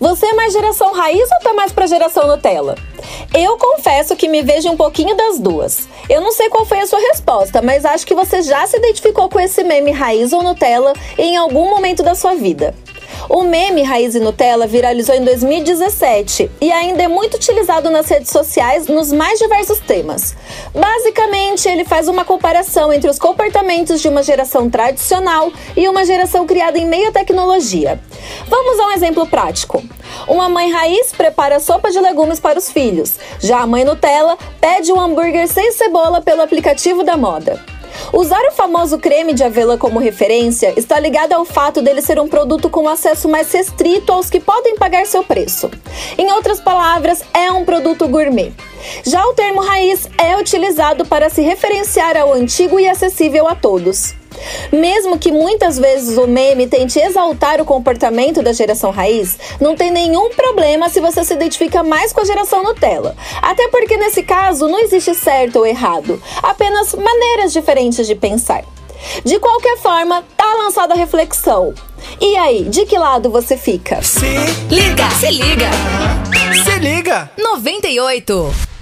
Você é mais geração raiz ou tá mais pra geração Nutella? Eu confesso que me vejo um pouquinho das duas. Eu não sei qual foi a sua resposta, mas acho que você já se identificou com esse meme raiz ou Nutella em algum momento da sua vida. O meme Raiz e Nutella viralizou em 2017 e ainda é muito utilizado nas redes sociais nos mais diversos temas. Basicamente, ele faz uma comparação entre os comportamentos de uma geração tradicional e uma geração criada em meio à tecnologia. Vamos a um exemplo prático. Uma mãe raiz prepara sopa de legumes para os filhos, já a mãe Nutella pede um hambúrguer sem cebola pelo aplicativo da moda. Usar o famoso creme de avelã como referência está ligado ao fato dele ser um produto com acesso mais restrito aos que podem pagar seu preço. Em outras palavras, é um produto gourmet. Já o termo raiz é utilizado para se referenciar ao antigo e acessível a todos. Mesmo que muitas vezes o meme tente exaltar o comportamento da geração raiz, não tem nenhum problema se você se identifica mais com a geração Nutella. Até porque nesse caso não existe certo ou errado, apenas maneiras diferentes de pensar. De qualquer forma, tá lançada a reflexão. E aí, de que lado você fica? Se liga! Se liga! Se liga! 98!